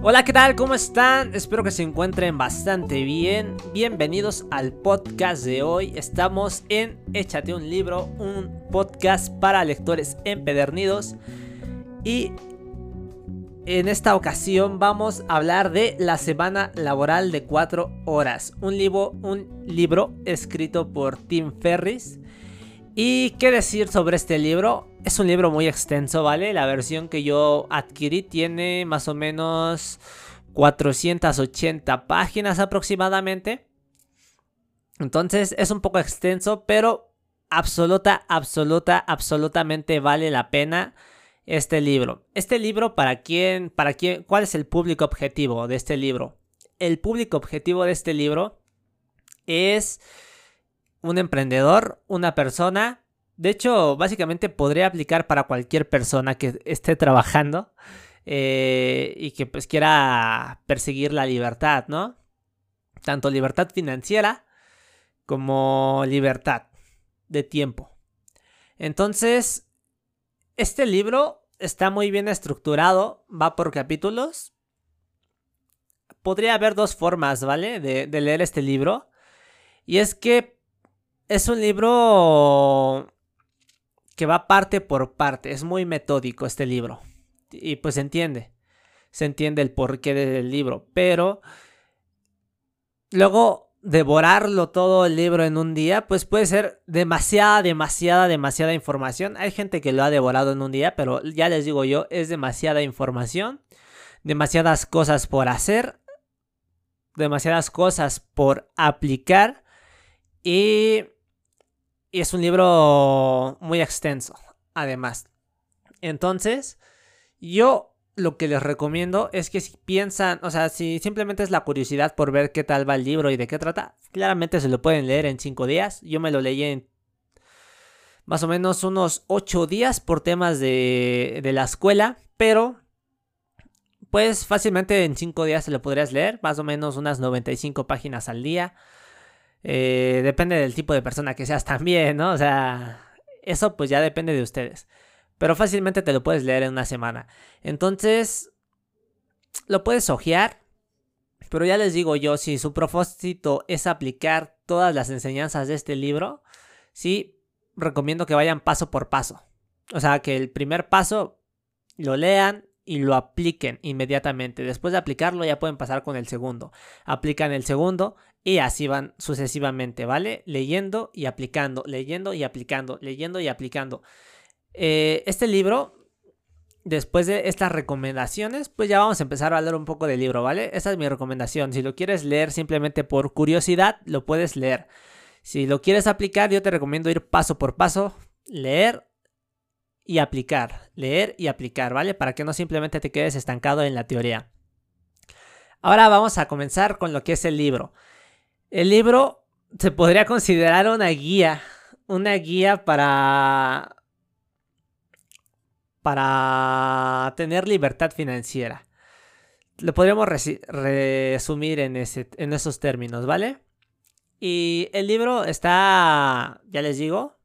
Hola, ¿qué tal? ¿Cómo están? Espero que se encuentren bastante bien. Bienvenidos al podcast de hoy. Estamos en Échate un libro, un podcast para lectores empedernidos. Y en esta ocasión vamos a hablar de la semana laboral de 4 horas. Un libro, un libro escrito por Tim Ferris. ¿Y qué decir sobre este libro? Es un libro muy extenso, ¿vale? La versión que yo adquirí tiene más o menos 480 páginas aproximadamente. Entonces es un poco extenso, pero absoluta, absoluta, absolutamente vale la pena este libro. Este libro, ¿para quién? ¿Para quién? ¿Cuál es el público objetivo de este libro? El público objetivo de este libro es un emprendedor, una persona. De hecho, básicamente podría aplicar para cualquier persona que esté trabajando eh, y que pues quiera perseguir la libertad, ¿no? Tanto libertad financiera como libertad de tiempo. Entonces, este libro está muy bien estructurado, va por capítulos. Podría haber dos formas, ¿vale? De, de leer este libro. Y es que es un libro que va parte por parte. Es muy metódico este libro. Y pues se entiende. Se entiende el porqué del libro. Pero luego devorarlo todo el libro en un día, pues puede ser demasiada, demasiada, demasiada información. Hay gente que lo ha devorado en un día, pero ya les digo yo, es demasiada información. Demasiadas cosas por hacer. Demasiadas cosas por aplicar. Y es un libro muy extenso, además. Entonces, yo lo que les recomiendo es que si piensan, o sea, si simplemente es la curiosidad por ver qué tal va el libro y de qué trata, claramente se lo pueden leer en cinco días. Yo me lo leí en más o menos unos ocho días por temas de, de la escuela, pero pues fácilmente en cinco días se lo podrías leer, más o menos unas 95 páginas al día. Eh, depende del tipo de persona que seas también, ¿no? O sea, eso pues ya depende de ustedes. Pero fácilmente te lo puedes leer en una semana. Entonces, lo puedes ojear. Pero ya les digo yo, si su propósito es aplicar todas las enseñanzas de este libro, sí, recomiendo que vayan paso por paso. O sea, que el primer paso lo lean y lo apliquen inmediatamente. Después de aplicarlo ya pueden pasar con el segundo. Aplican el segundo y así van sucesivamente, ¿vale? Leyendo y aplicando, leyendo y aplicando, leyendo y aplicando. Eh, este libro, después de estas recomendaciones, pues ya vamos a empezar a hablar un poco del libro, ¿vale? Esa es mi recomendación. Si lo quieres leer simplemente por curiosidad, lo puedes leer. Si lo quieres aplicar, yo te recomiendo ir paso por paso, leer y aplicar, leer y aplicar, ¿vale? Para que no simplemente te quedes estancado en la teoría. Ahora vamos a comenzar con lo que es el libro. El libro se podría considerar una guía, una guía para para tener libertad financiera. Lo podríamos resumir en, ese, en esos términos, ¿vale? Y el libro está, ya les digo,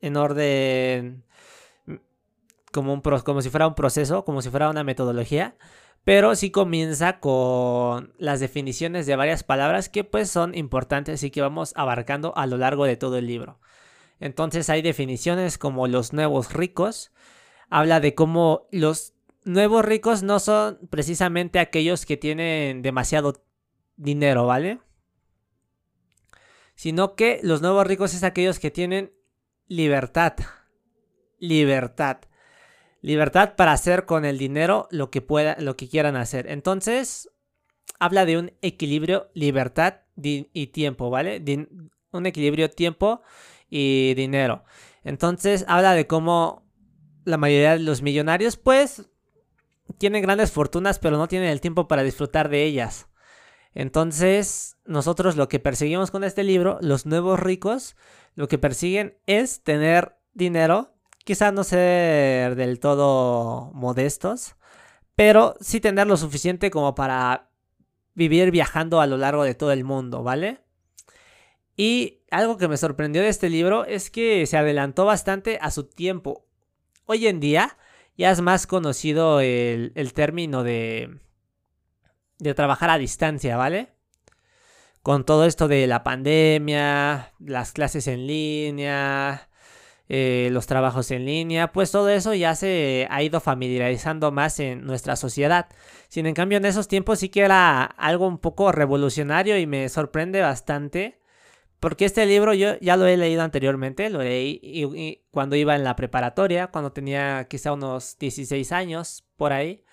en orden como, un, como si fuera un proceso, como si fuera una metodología pero sí comienza con las definiciones de varias palabras que pues son importantes y que vamos abarcando a lo largo de todo el libro. Entonces hay definiciones como los nuevos ricos, habla de cómo los nuevos ricos no son precisamente aquellos que tienen demasiado dinero, ¿vale? Sino que los nuevos ricos es aquellos que tienen libertad. Libertad libertad para hacer con el dinero lo que pueda, lo que quieran hacer. Entonces, habla de un equilibrio, libertad y tiempo, ¿vale? un equilibrio tiempo y dinero. Entonces, habla de cómo la mayoría de los millonarios, pues, tienen grandes fortunas, pero no tienen el tiempo para disfrutar de ellas. Entonces, nosotros lo que perseguimos con este libro, los nuevos ricos, lo que persiguen es tener dinero Quizás no ser del todo modestos, pero sí tener lo suficiente como para vivir viajando a lo largo de todo el mundo, ¿vale? Y algo que me sorprendió de este libro es que se adelantó bastante a su tiempo. Hoy en día ya es más conocido el, término de, de trabajar a distancia, ¿vale? Con todo esto de la pandemia, las clases en línea, eh, los trabajos en línea, pues todo eso ya se ha ido familiarizando más en nuestra sociedad. Sin en cambio en esos tiempos sí que era algo un poco revolucionario y me sorprende bastante. Porque este libro yo ya lo he leído anteriormente, lo leí cuando iba en la preparatoria, cuando tenía quizá unos 16 años por ahí.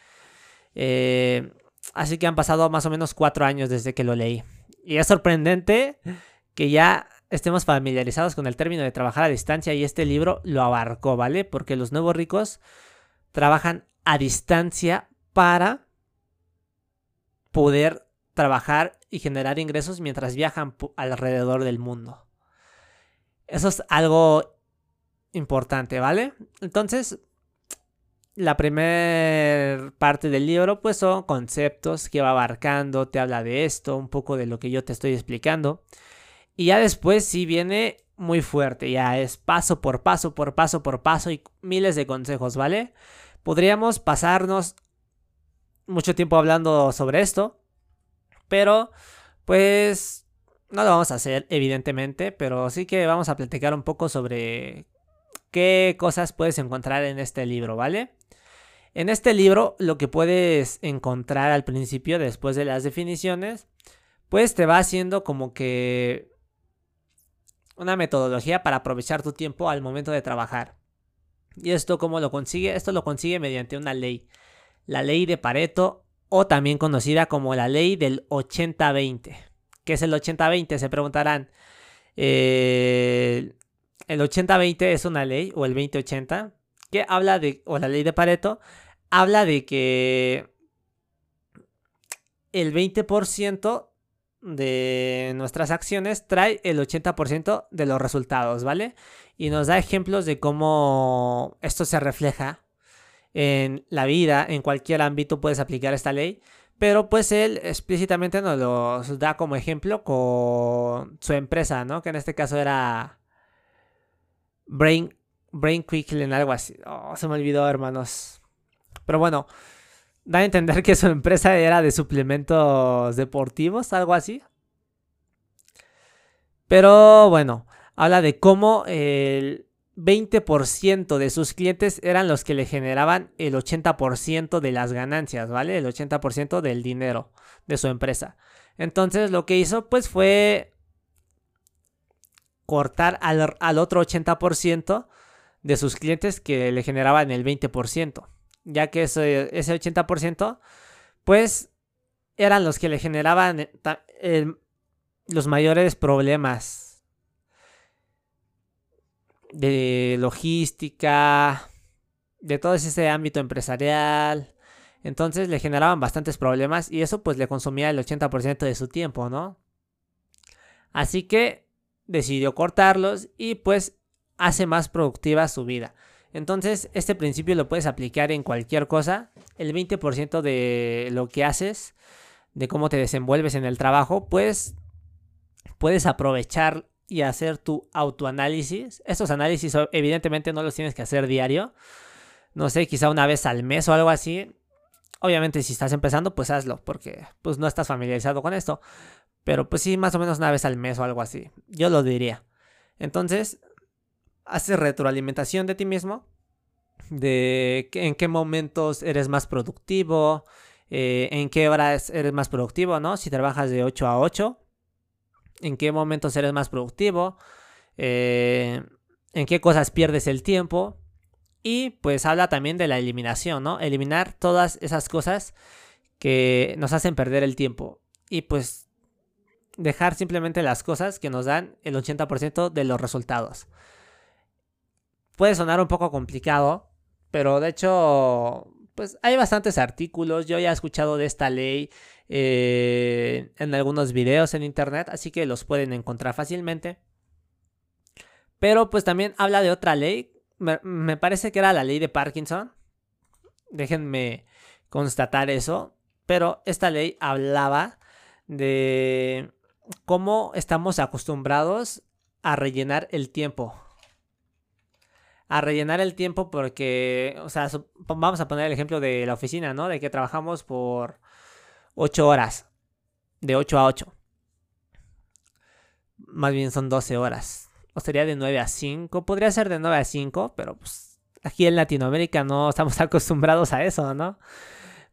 Eh, así que han pasado más o menos cuatro años desde que lo leí. Y es sorprendente que ya estemos familiarizados con el término de trabajar a distancia y este libro lo abarcó, ¿vale? Porque los nuevos ricos trabajan a distancia para poder trabajar y generar ingresos mientras viajan alrededor del mundo. Eso es algo importante, ¿vale? Entonces, la primera parte del libro pues son conceptos que va abarcando, te habla de esto, un poco de lo que yo te estoy explicando. Y ya después sí viene muy fuerte, ya es paso por paso, por paso por paso y miles de consejos, ¿vale? Podríamos pasarnos mucho tiempo hablando sobre esto, pero pues no lo vamos a hacer evidentemente, pero sí que vamos a platicar un poco sobre qué cosas puedes encontrar en este libro, ¿vale? En este libro lo que puedes encontrar al principio, después de las definiciones, pues te va haciendo como que una metodología para aprovechar tu tiempo al momento de trabajar. ¿Y esto cómo lo consigue? Esto lo consigue mediante una ley. La ley de Pareto o también conocida como la ley del 80-20. ¿Qué es el 80-20? Se preguntarán. Eh, el 80-20 es una ley o el 20-80 que habla de, o la ley de Pareto, habla de que el 20% de nuestras acciones trae el 80% de los resultados, ¿vale? Y nos da ejemplos de cómo esto se refleja en la vida, en cualquier ámbito puedes aplicar esta ley, pero pues él explícitamente nos lo da como ejemplo con su empresa, ¿no? Que en este caso era Brain, Brain en algo así. Oh, se me olvidó, hermanos. Pero bueno, da a entender que su empresa era de suplementos deportivos, algo así. Pero bueno, habla de cómo el 20% de sus clientes eran los que le generaban el 80% de las ganancias, ¿vale? El 80% del dinero de su empresa. Entonces lo que hizo pues fue cortar al, al otro 80% de sus clientes que le generaban el 20% ya que ese, 80% pues eran los que le generaban eh, los mayores problemas de logística, de todo ese ámbito empresarial. Entonces le generaban bastantes problemas y eso pues le consumía el 80% de su tiempo, ¿no? Así que decidió cortarlos y pues hace más productiva su vida. Entonces, este principio lo puedes aplicar en cualquier cosa. El 20% de lo que haces, de cómo te desenvuelves en el trabajo, pues puedes aprovechar y hacer tu autoanálisis. Estos análisis evidentemente no los tienes que hacer diario. No sé, quizá una vez al mes o algo así. Obviamente si estás empezando, pues hazlo, porque pues no estás familiarizado con esto. Pero pues sí, más o menos una vez al mes o algo así. Yo lo diría. Entonces, haces retroalimentación de ti mismo, de en qué momentos eres más productivo, eh, en qué horas eres más productivo, ¿no? Si trabajas de 8 a 8, en qué momentos eres más productivo, eh, en qué cosas pierdes el tiempo. Y pues habla también de la eliminación, ¿no? Eliminar todas esas cosas que nos hacen perder el tiempo. Y pues dejar simplemente las cosas que nos dan el 80% de los resultados puede sonar un poco complicado, pero de hecho, pues hay bastantes artículos. Yo ya he escuchado de esta ley eh, en algunos videos en internet, así que los pueden encontrar fácilmente. Pero pues también habla de otra ley. Me, parece que era la ley de Parkinson. Déjenme constatar eso. Pero esta ley hablaba de cómo estamos acostumbrados a rellenar el tiempo a rellenar el tiempo porque, o sea, vamos a poner el ejemplo de la oficina, ¿no? De que trabajamos por 8 horas. De 8 a 8. Más bien son 12 horas. O sería de 9 a 5. Podría ser de 9 a 5, pero pues aquí en Latinoamérica no estamos acostumbrados a eso, ¿no?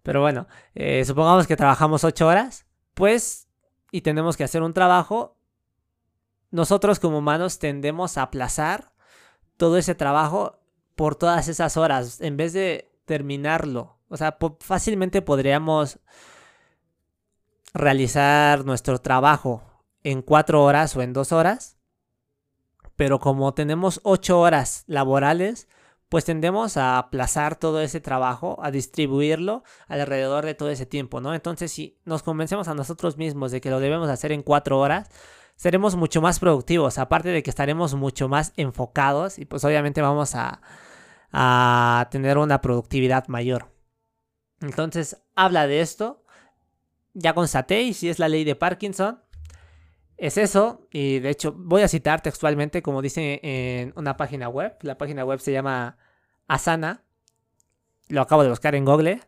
Pero bueno, eh, supongamos que trabajamos 8 horas, pues, y tenemos que hacer un trabajo. Nosotros como humanos tendemos a aplazar todo ese trabajo por todas esas horas, en vez de terminarlo. O sea, fácilmente podríamos realizar nuestro trabajo en cuatro horas o en dos horas. Pero como tenemos ocho horas laborales, pues tendemos a aplazar todo ese trabajo, a distribuirlo alrededor de todo ese tiempo, ¿no? Entonces, si nos convencemos a nosotros mismos de que lo debemos hacer en cuatro horas, seremos mucho más productivos, aparte de que estaremos mucho más enfocados y pues obviamente vamos a, a tener una productividad mayor. Entonces, habla de esto. Ya constaté, y si es la ley de Parkinson, es eso. Y de hecho, voy a citar textualmente, como dice en una página web. La página web se llama Asana. Lo acabo de buscar en Google.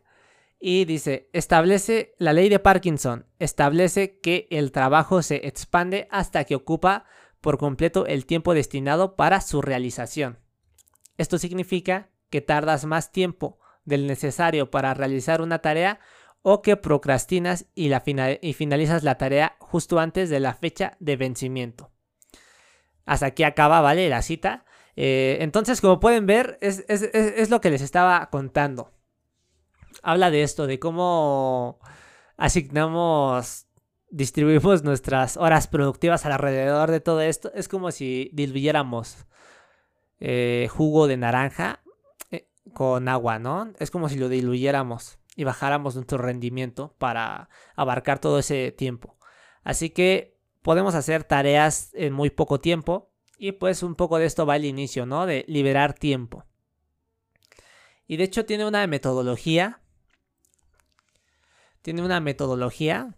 Y dice, establece la ley de Parkinson. Establece que el trabajo se expande hasta que ocupa por completo el tiempo destinado para su realización. Esto significa que tardas más tiempo del necesario para realizar una tarea o que procrastinas y, finalizas la tarea justo antes de la fecha de vencimiento. Hasta aquí acaba, ¿vale? La cita. Eh, entonces, como pueden ver, es, lo que les estaba contando. Habla de esto, de cómo asignamos, distribuimos nuestras horas productivas alrededor de todo esto. Es como si diluyéramos eh, jugo de naranja eh, con agua, ¿no? Es como si lo diluyéramos y bajáramos nuestro rendimiento para abarcar todo ese tiempo. Así que podemos hacer tareas en muy poco tiempo y pues un poco de esto va al inicio, ¿no? De liberar tiempo. Y de hecho tiene una metodología. Tiene una metodología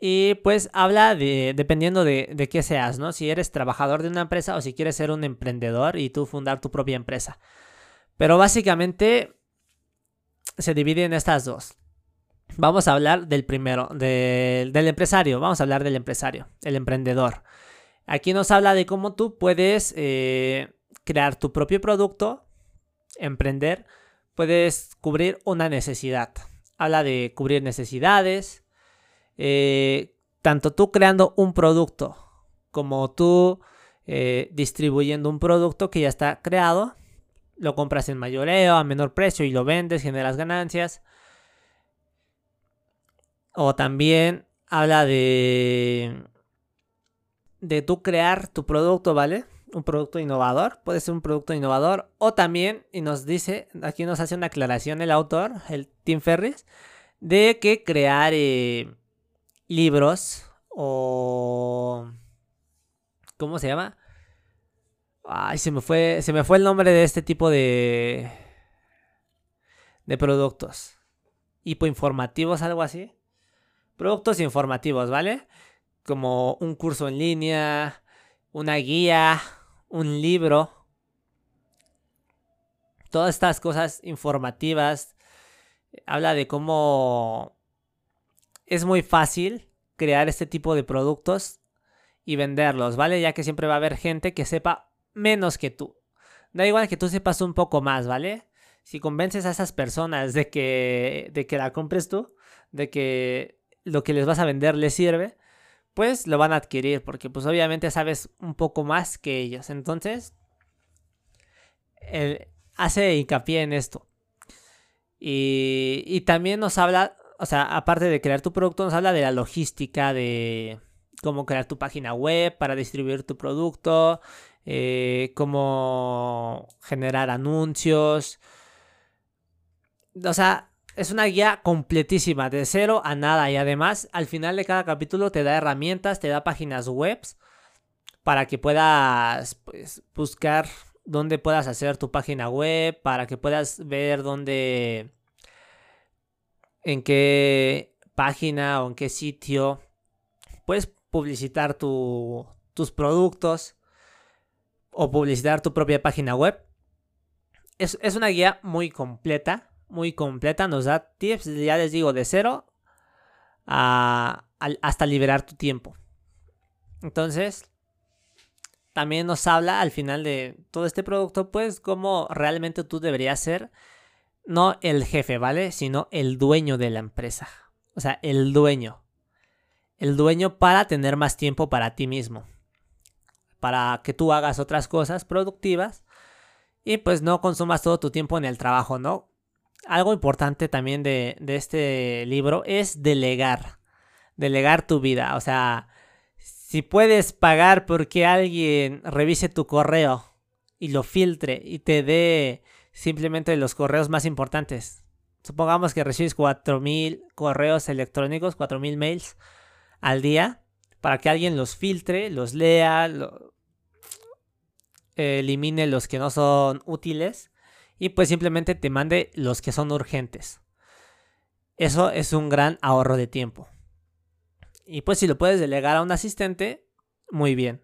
y pues habla de, dependiendo de, de, qué seas, ¿no? Si eres trabajador de una empresa o si quieres ser un emprendedor y tú fundar tu propia empresa. Pero básicamente se divide en estas dos. Vamos a hablar del primero, del empresario. Vamos a hablar del empresario, el emprendedor. Aquí nos habla de cómo tú puedes eh, crear tu propio producto, emprender, puedes cubrir una necesidad. Habla de cubrir necesidades, eh, tanto tú creando un producto como tú eh, distribuyendo un producto que ya está creado, lo compras en mayoreo, a menor precio y lo vendes, generas ganancias. O también habla de de tú crear tu producto, ¿vale? Un producto innovador, puede ser un producto innovador o también y nos dice, aquí nos hace una aclaración el autor, el Tim Ferris, de que crear eh, libros o... ¿Cómo se llama? Ay, se me fue, se me fue el nombre de este tipo de... de productos. Hipoinformativos, algo así. Productos informativos, ¿vale? Como un curso en línea, una guía, un libro. Todas estas cosas informativas. Habla de cómo es muy fácil crear este tipo de productos y venderlos, ¿vale? Ya que siempre va a haber gente que sepa menos que tú. Da igual que tú sepas un poco más, ¿vale? Si convences a esas personas de que, de que la compres tú, de que lo que les vas a vender les sirve, pues lo van a adquirir porque pues obviamente sabes un poco más que ellos. Entonces, hace hincapié en esto. Y, y también nos habla o sea, aparte de crear tu producto, nos habla de la logística, de cómo crear tu página web para distribuir tu producto, eh, cómo generar anuncios. O sea, es una guía completísima, de cero a nada. Y además, al final de cada capítulo te da herramientas, te da páginas web para que puedas pues, buscar dónde puedas hacer tu página web, para que puedas ver dónde en qué página o en qué sitio puedes publicitar tus productos o publicitar tu propia página web. Es, una guía muy completa, muy completa, nos da tips, ya les digo, de 0 hasta liberar tu tiempo. Entonces, también nos habla al final de todo este producto, pues, cómo realmente tú deberías ser, no el jefe, ¿vale? Sino el dueño de la empresa. O sea, el dueño. El dueño para tener más tiempo para ti mismo. Para que tú hagas otras cosas productivas y pues no consumas todo tu tiempo en el trabajo, ¿no? Algo importante también de, de este libro es delegar. Delegar tu vida. O sea, si puedes pagar porque alguien revise tu correo y lo filtre y te dé simplemente los correos más importantes. Supongamos que recibes 4000 correos electrónicos, 4000 mails al día para que alguien los filtre, los lea, elimine los que no son útiles y pues simplemente te mande los que son urgentes. Eso es un gran ahorro de tiempo. Y pues si lo puedes delegar a un asistente, muy bien.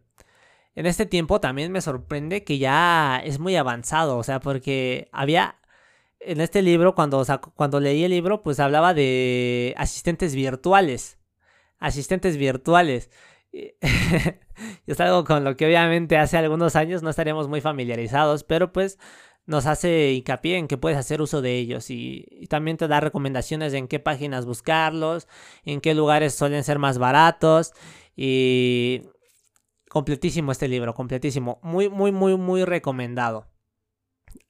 En este tiempo también me sorprende que ya es muy avanzado, o sea, porque había en este libro, cuando, cuando leí el libro, pues hablaba de asistentes virtuales. Asistentes virtuales. es algo con lo que obviamente hace algunos años no estaríamos muy familiarizados, pero pues nos hace hincapié en que puedes hacer uso de ellos y, también te da recomendaciones en qué páginas buscarlos, en qué lugares suelen ser más baratos y completísimo este libro, completísimo, muy, muy, muy, muy recomendado.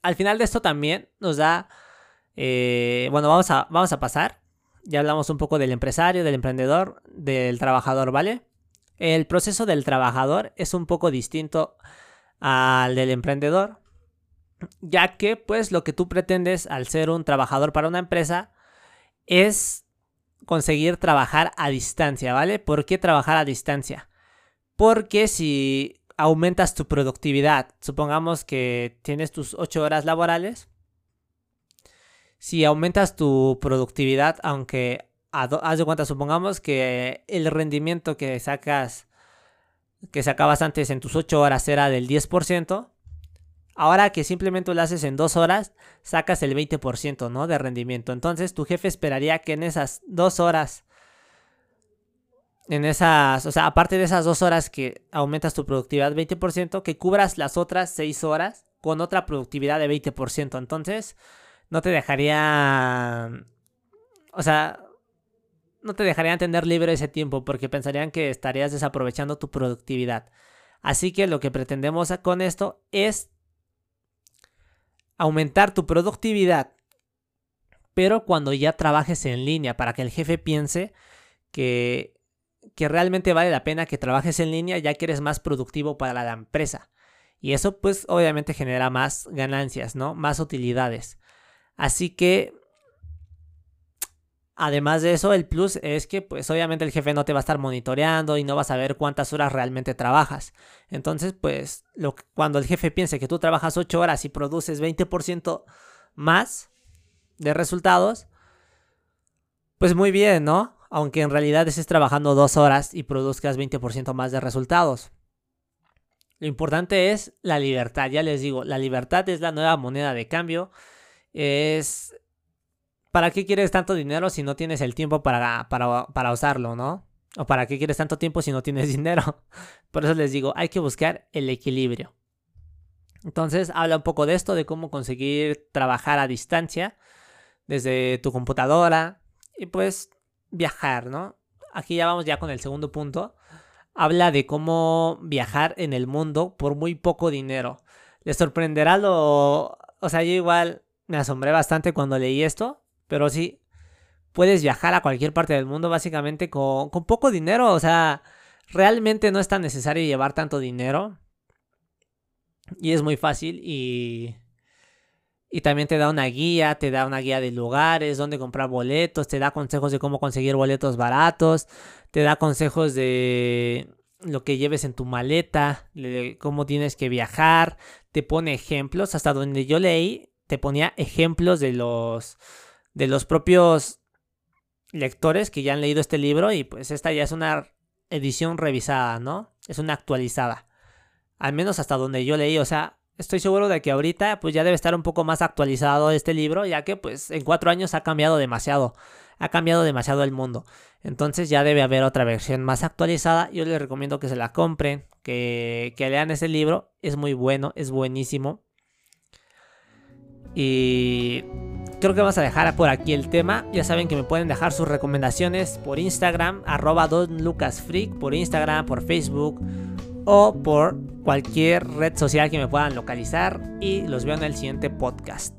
Al final de esto también nos da, eh, bueno, vamos a, vamos a pasar, ya hablamos un poco del empresario, del emprendedor, del trabajador, ¿vale? El proceso del trabajador es un poco distinto al del emprendedor ya que pues lo que tú pretendes al ser un trabajador para una empresa es conseguir trabajar a distancia, ¿vale? ¿Por qué trabajar a distancia? Porque si aumentas tu productividad, supongamos que tienes tus 8 horas laborales, si aumentas tu productividad, aunque haz de cuenta, supongamos que el rendimiento que sacas, que sacabas antes en tus 8 horas era del 10%, Ahora que simplemente lo haces en dos horas, sacas el 20%, ¿no? De rendimiento. Entonces tu jefe esperaría que en esas dos horas, en esas, o sea, aparte de esas dos horas que aumentas tu productividad 20%, que cubras las otras seis horas con otra productividad de 20%. Entonces, no te dejaría, o sea, no te dejarían tener libre ese tiempo porque pensarían que estarías desaprovechando tu productividad. Así que lo que pretendemos con esto es aumentar tu productividad, pero cuando ya trabajes en línea, para que el jefe piense que, que realmente vale la pena que trabajes en línea ya que eres más productivo para la empresa. Y eso pues obviamente genera más ganancias, ¿no? Más utilidades. Así que Además de eso, el plus es que pues obviamente el jefe no te va a estar monitoreando y no va a saber cuántas horas realmente trabajas. Entonces, pues cuando el jefe piense que tú trabajas 8 horas y produces 20% más de resultados, pues muy bien, ¿no? Aunque en realidad estés trabajando 2 horas y produzcas 20% más de resultados. Lo importante es la libertad, ya les digo, la libertad es la nueva moneda de cambio. Es ¿para qué quieres tanto dinero si no tienes el tiempo para, para, usarlo, no? ¿O para qué quieres tanto tiempo si no tienes dinero? Por eso les digo, hay que buscar el equilibrio. Entonces habla un poco de esto, de cómo conseguir trabajar a distancia desde tu computadora y pues viajar, ¿no? Aquí ya vamos ya con el segundo punto. Habla de cómo viajar en el mundo por muy poco dinero. Les sorprenderá lo... O sea, yo igual me asombré bastante cuando leí esto. Pero sí, puedes viajar a cualquier parte del mundo básicamente con, poco dinero. O sea, realmente no es tan necesario llevar tanto dinero. Y es muy fácil y... Y también te da una guía, te da una guía de lugares, donde comprar boletos, te da consejos de cómo conseguir boletos baratos, te da consejos de lo que lleves en tu maleta, cómo tienes que viajar, te pone ejemplos, hasta donde yo leí, te ponía ejemplos de los de los propios lectores que ya han leído este libro y pues esta ya es una edición revisada, ¿no? Es una actualizada. Al menos hasta donde yo leí, o sea, estoy seguro de que ahorita pues ya debe estar un poco más actualizado este libro, ya que pues en cuatro años ha cambiado demasiado, ha cambiado demasiado el mundo. Entonces ya debe haber otra versión más actualizada. Yo les recomiendo que se la compren, que, que lean ese libro, es muy bueno, es buenísimo. Y creo que vamos a dejar por aquí el tema. Ya saben que me pueden dejar sus recomendaciones por Instagram, arroba donlucasfreak, por Instagram, por Facebook o por cualquier red social que me puedan localizar. Y los veo en el siguiente podcast.